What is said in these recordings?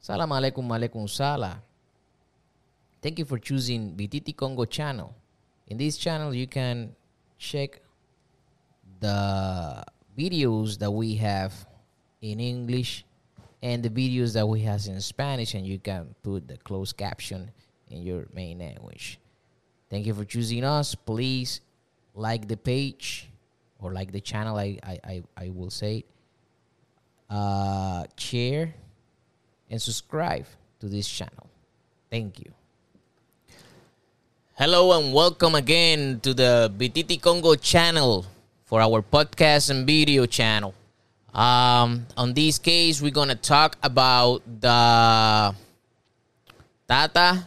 Salam alaikum alaikum sala. Thank you for choosing BTT Congo channel. In this channel, you can check the videos that we have in English and the videos that we have in Spanish, and you can put the closed caption in your main language. Thank you for choosing us. Please like the page or like the channel. I I I, I will say. Uh, share and subscribe to this channel. Thank you. Hello and welcome again to the BTT Congo channel for our podcast and video channel. Um, on this case, we're gonna talk about the Tata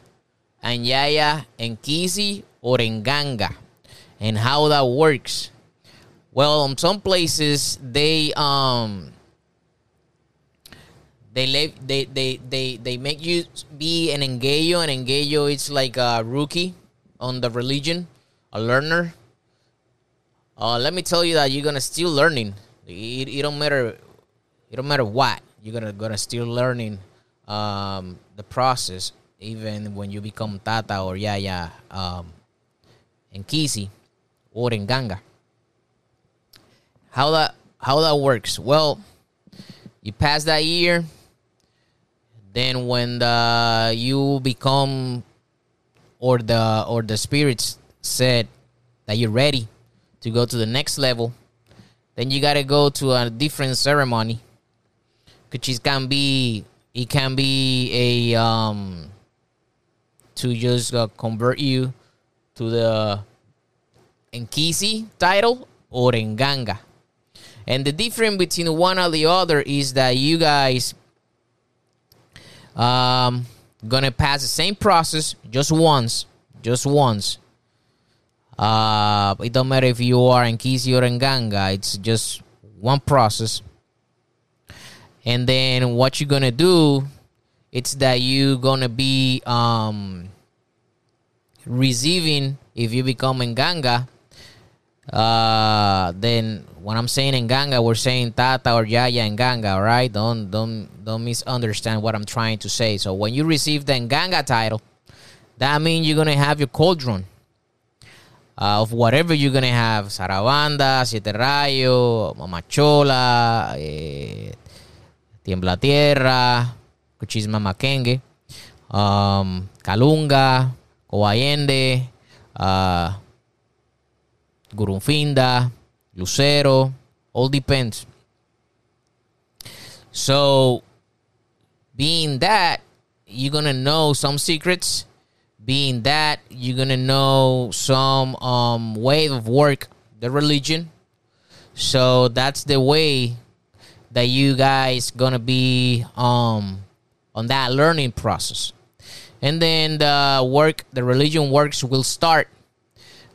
and Yaya and Kisi or Nganga and how that works. Well, in some places they um they live they they they they make you be an engayo and engayo it's like a rookie on the religion a learner. Uh, let me tell you that you're gonna still learning. It, it don't matter it don't matter what you're gonna gonna still learning um, the process even when you become tata or yaya um, and kisi or in ganga. How that how that works? Well you pass that year then when the you become or the or the spirits said that you're ready to go to the next level then you got to go to a different ceremony which is can be it can be a um to just uh, convert you to the Enkisi title or Enganga. And the difference between one or the other is that you guys um gonna pass the same process just once, just once. Uh, it don't matter if you are in Kisi or in Ganga. It's just one process. And then what you're gonna do, it's that you gonna be um receiving if you become in Ganga. Uh, then when I'm saying in Ganga, we're saying Tata or Yaya in Ganga, right? Don't don't don't misunderstand what I'm trying to say. So when you receive the Nganga title, that means you're gonna have your cauldron uh, of whatever you're gonna have: Sarabanda, Siete Rayo, Mamachola, eh, Tiembla Tierra, Kuchisma Makenge, um, Kalunga, Coayende, uh, Gurunfinda, Lucero, all depends. So, being that, you're gonna know some secrets. Being that, you're gonna know some um, way of work, the religion. So that's the way that you guys gonna be um, on that learning process, and then the work, the religion works will start.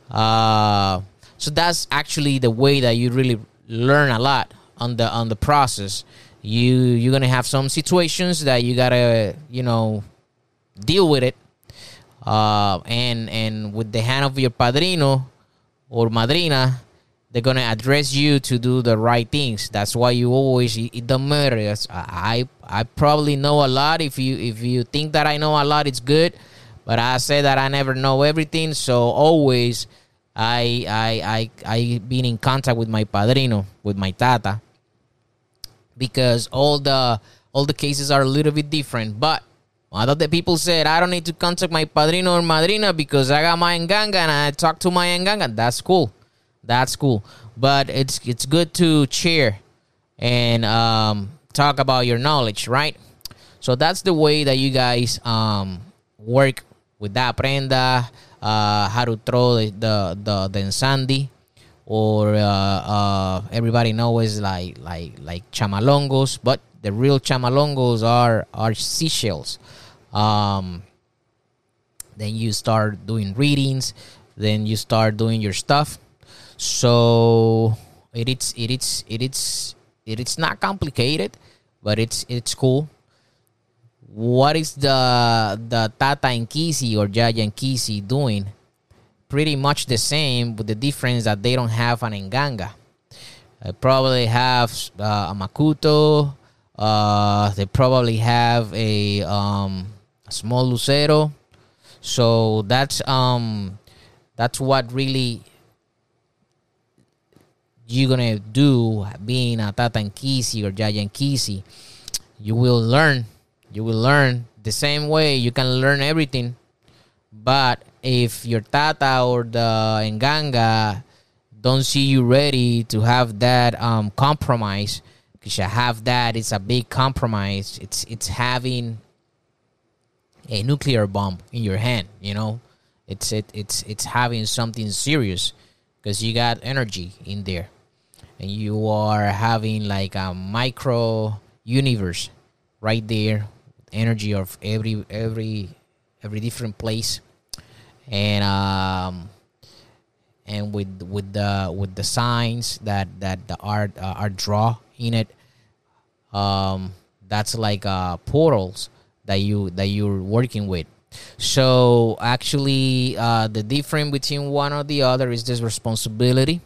Uh, so that's actually the way that you really learn a lot on the on the process. You you're gonna have some situations that you gotta you know deal with it, uh, and and with the hand of your padrino or madrina, they're gonna address you to do the right things. That's why you always it don't matter. I I probably know a lot. If you if you think that I know a lot, it's good. But I say that I never know everything. So always I I I I been in contact with my padrino, with my tata, because all the all the cases are a little bit different. But lot of the people said I don't need to contact my padrino or madrina because I got my enganga and I talk to my enganga. That's cool. That's cool. But it's it's good to share and um, talk about your knowledge, right? So that's the way that you guys um, work with that prenda uh, how to throw the the the, the ensandi, or uh, uh, everybody knows like like like chamalongos, but the real chamalongos are are seashells. Um, then you start doing readings, then you start doing your stuff. So it is it is it is it is not complicated, but it's it's cool what is the the Tata and Kisi or Yaya and Kisi doing? Pretty much the same, with the difference that they don't have an Enganga. They probably have uh, a Makuto, Uh, they probably have a um, small lucero. So that's um, that's what really you're gonna do being a Tatankisi or Yayankisi. You will learn. You will learn the same way you can learn everything. But if your Tata or the Nganga don't see you ready to have that um, compromise, because you have that, it's a big compromise. It's it's having a nuclear bomb in your hand. You know, it's it it's it's having something serious because you got energy in there, and you are having like a micro universe right there, energy of every every every different place, and um and with with the with the signs that that the art uh, art draw in it um that's like uh portals that you that you're working with. So actually uh the difference between one or the other is this responsibility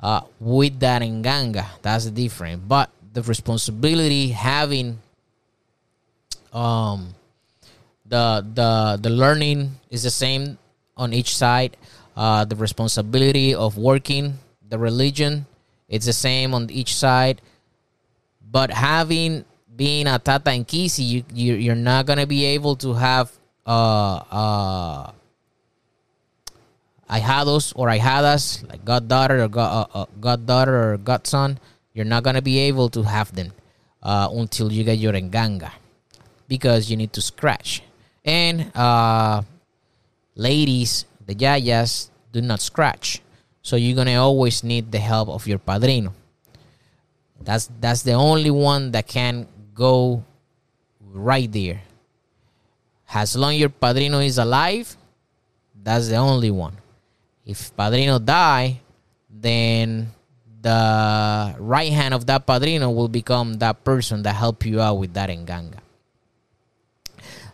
uh with that nganga that's the difference. But the responsibility having um the the the learning is the same on each side. Uh, the responsibility of working the religion it's the same on each side. But having being a tata and kisi you, you you're not gonna be able to have uh uh ahijados or ahijadas like goddaughter or god, uh, uh, goddaughter or godson you're not gonna be able to have them uh, until you get your enganga because you need to scratch and uh ladies the yayas do not scratch. So you're gonna always need the help of your padrino. That's that's the only one that can go right there. As long your padrino is alive, that's the only one. If padrino die, then the right hand of that padrino will become that person that help you out with that enganga.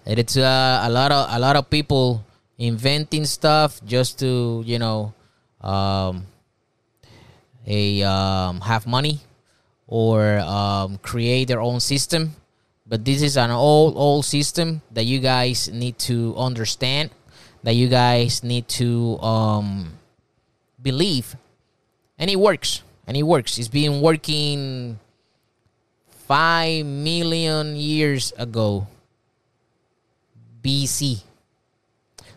It's uh, a lot of a lot of people inventing stuff just to you know um, a um, have money or um, create their own system. But this is an old old system that you guys need to understand that you guys need to um, believe. And it works. And it works. It's been working five million years ago bc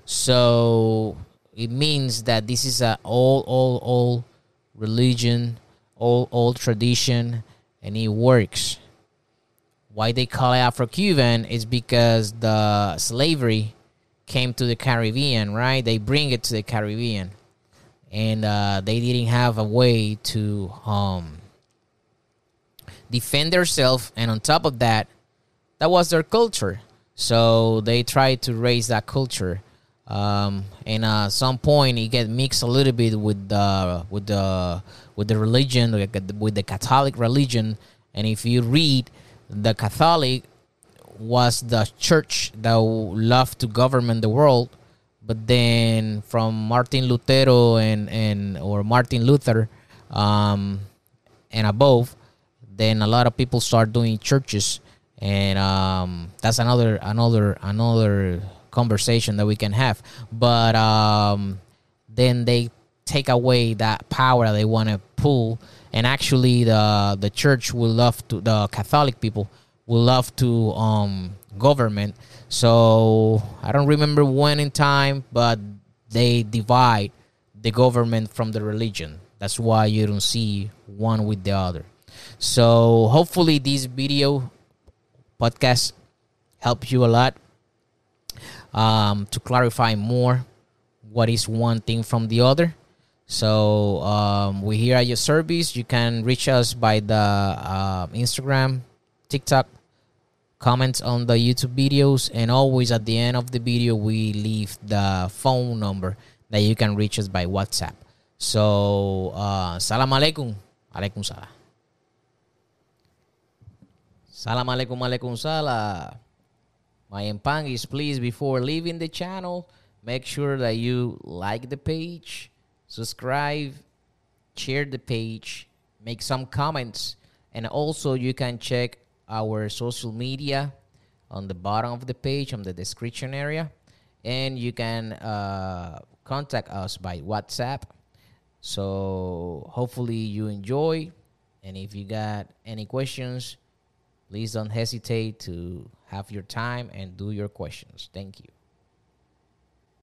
so it means that this is a old, old, old religion, old, old tradition, and it works. Why they call it Afro-Cuban is because the slavery came to the Caribbean, right? They bring it to the Caribbean, and uh, they didn't have a way to um, defend themselves, and on top of that, that was their culture. So they try to raise that culture um, and uh, some point it get mixed a little bit with the with the with the religion with the Catholic religion. And if you read, the Catholic was the church that loved to govern the world, but then from Martin Lutero and and or Martin Luther um, and above, then a lot of people start doing churches, and um, that's another another another conversation that we can have. But um, then they take away that power they want to pull, and actually the the church will love to the Catholic people will love to um, government. So I don't remember when in time, but they divide the government from the religion. That's why you don't see one with the other. So hopefully this video podcast helps you a lot um, to clarify more what is one thing from the other. So um, we're here at your service. You can reach us by the uh, Instagram, TikTok, comments on the YouTube videos, and always at the end of the video we leave the phone number that you can reach us by WhatsApp. So uh, salam alaikum, alaikum salam. Salam alaikum alaikum salam. My empangis, please, before leaving the channel, make sure that you like the page, subscribe, share the page, make some comments, and also you can check our social media on the bottom of the page, on the description area, and you can uh, contact us by WhatsApp. So hopefully you enjoy, and if you got any questions, Please don't hesitate to have your time and do your questions. Thank you.